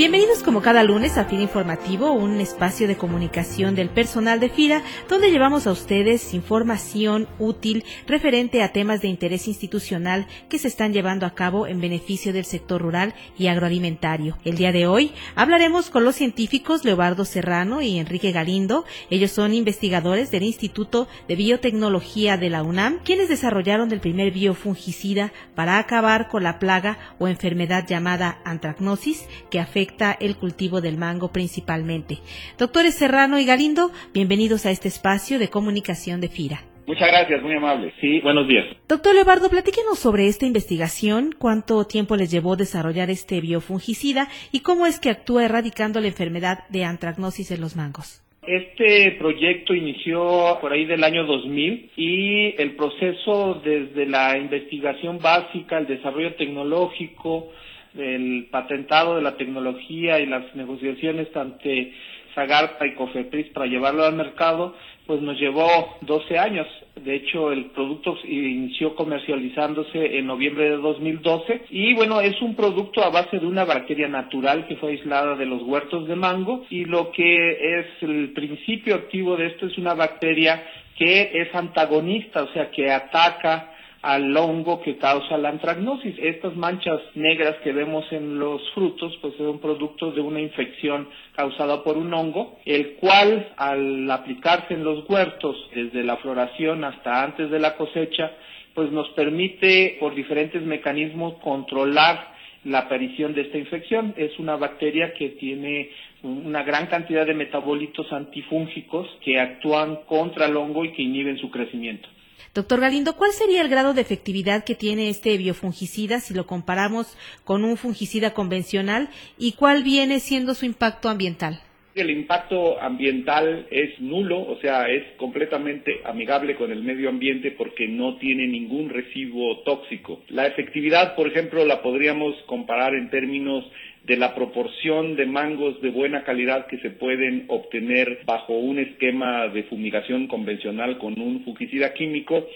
Bienvenidos como cada lunes a FIRA Informativo, un espacio de comunicación del personal de FIRA, donde llevamos a ustedes información útil referente a temas de interés institucional que se están llevando a cabo en beneficio del sector rural y agroalimentario. El día de hoy hablaremos con los científicos Leobardo Serrano y Enrique Galindo. Ellos son investigadores del Instituto de Biotecnología de la UNAM, quienes desarrollaron el primer biofungicida para acabar con la plaga o enfermedad llamada antracnosis que afecta el cultivo del mango principalmente. Doctores Serrano y Galindo, bienvenidos a este espacio de comunicación de FIRA. Muchas gracias, muy amable. Sí, buenos días. Doctor Leobardo, platíquenos sobre esta investigación, cuánto tiempo les llevó desarrollar este biofungicida y cómo es que actúa erradicando la enfermedad de antracnosis en los mangos. Este proyecto inició por ahí del año 2000 y el proceso desde la investigación básica, el desarrollo tecnológico, el patentado de la tecnología y las negociaciones ante Zagarpa y Cofepris para llevarlo al mercado, pues nos llevó 12 años. De hecho, el producto inició comercializándose en noviembre de 2012 y bueno, es un producto a base de una bacteria natural que fue aislada de los huertos de mango y lo que es el principio activo de esto es una bacteria que es antagonista, o sea, que ataca al hongo que causa la antracnosis. Estas manchas negras que vemos en los frutos, pues son producto de una infección causada por un hongo, el cual al aplicarse en los huertos desde la floración hasta antes de la cosecha, pues nos permite por diferentes mecanismos controlar la aparición de esta infección. Es una bacteria que tiene una gran cantidad de metabolitos antifúngicos que actúan contra el hongo y que inhiben su crecimiento. Doctor Galindo, ¿cuál sería el grado de efectividad que tiene este biofungicida si lo comparamos con un fungicida convencional y cuál viene siendo su impacto ambiental? El impacto ambiental es nulo, o sea, es completamente amigable con el medio ambiente porque no tiene ningún residuo tóxico. La efectividad, por ejemplo, la podríamos comparar en términos de la proporción de mangos de buena calidad que se pueden obtener bajo un esquema de fumigación convencional con un fungicida químico,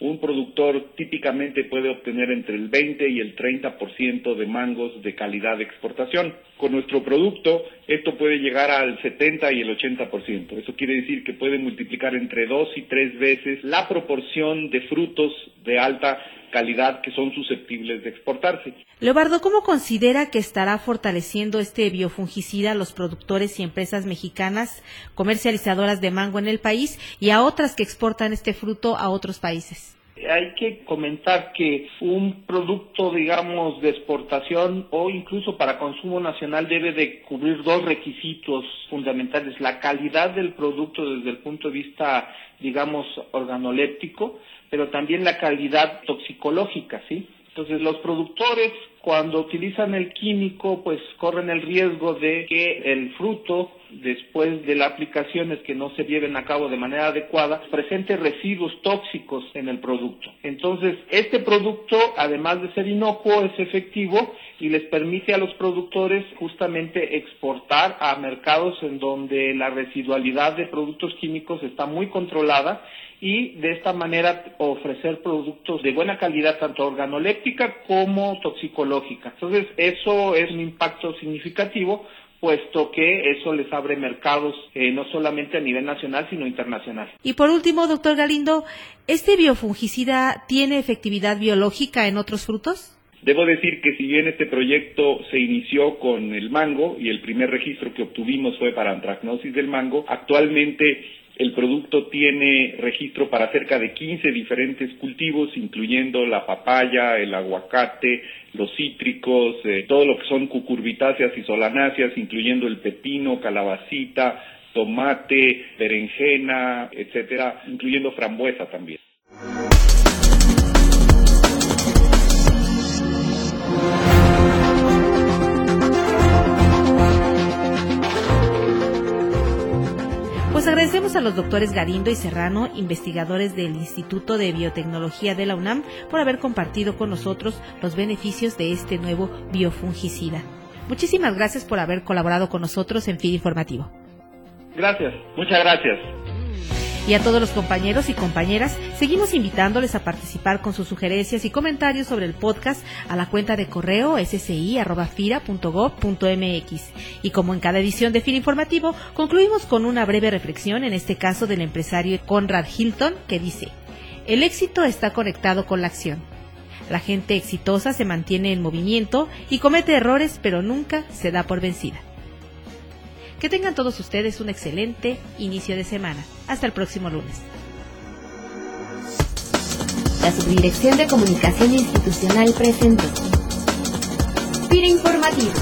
un productor típicamente puede obtener entre el 20 y el 30% de mangos de calidad de exportación. Con nuestro producto, esto puede llegar al 70 y el 80%. Eso quiere decir que puede multiplicar entre dos y tres veces la proporción de frutos de alta calidad que son susceptibles de exportarse. Leobardo, ¿cómo considera que estará fortaleciendo este biofungicida a los productores y empresas mexicanas comercializadoras de mango en el país y a otras que exportan este fruto a otros países? hay que comentar que un producto, digamos, de exportación o incluso para consumo nacional debe de cubrir dos requisitos fundamentales. La calidad del producto desde el punto de vista, digamos, organoléptico, pero también la calidad toxicológica, ¿sí? Entonces, los productores, cuando utilizan el químico, pues corren el riesgo de que el fruto, después de la aplicación, es que no se lleven a cabo de manera adecuada, presente residuos tóxicos en el producto. Entonces, este producto, además de ser inocuo, es efectivo y les permite a los productores justamente exportar a mercados en donde la residualidad de productos químicos está muy controlada y de esta manera ofrecer productos de buena calidad, tanto organoléptica como toxicológica. Entonces, eso es un impacto significativo puesto que eso les abre mercados eh, no solamente a nivel nacional, sino internacional. Y por último, doctor Galindo, ¿este biofungicida tiene efectividad biológica en otros frutos? Debo decir que si bien este proyecto se inició con el mango y el primer registro que obtuvimos fue para antracnosis del mango, actualmente el producto tiene registro para cerca de 15 diferentes cultivos, incluyendo la papaya, el aguacate, los cítricos, eh, todo lo que son cucurbitáceas y solanáceas, incluyendo el pepino, calabacita, tomate, berenjena, etcétera, incluyendo frambuesa también. Los doctores Garindo y Serrano, investigadores del Instituto de Biotecnología de la UNAM, por haber compartido con nosotros los beneficios de este nuevo biofungicida. Muchísimas gracias por haber colaborado con nosotros en FID Informativo. Gracias, muchas gracias. Y a todos los compañeros y compañeras, seguimos invitándoles a participar con sus sugerencias y comentarios sobre el podcast a la cuenta de correo ssi.fira.gov.mx. Y como en cada edición de FIRA Informativo, concluimos con una breve reflexión, en este caso del empresario Conrad Hilton, que dice, el éxito está conectado con la acción. La gente exitosa se mantiene en movimiento y comete errores, pero nunca se da por vencida. Que tengan todos ustedes un excelente inicio de semana. Hasta el próximo lunes. La Subdirección de Comunicación Institucional presentó. FIRA Informativo.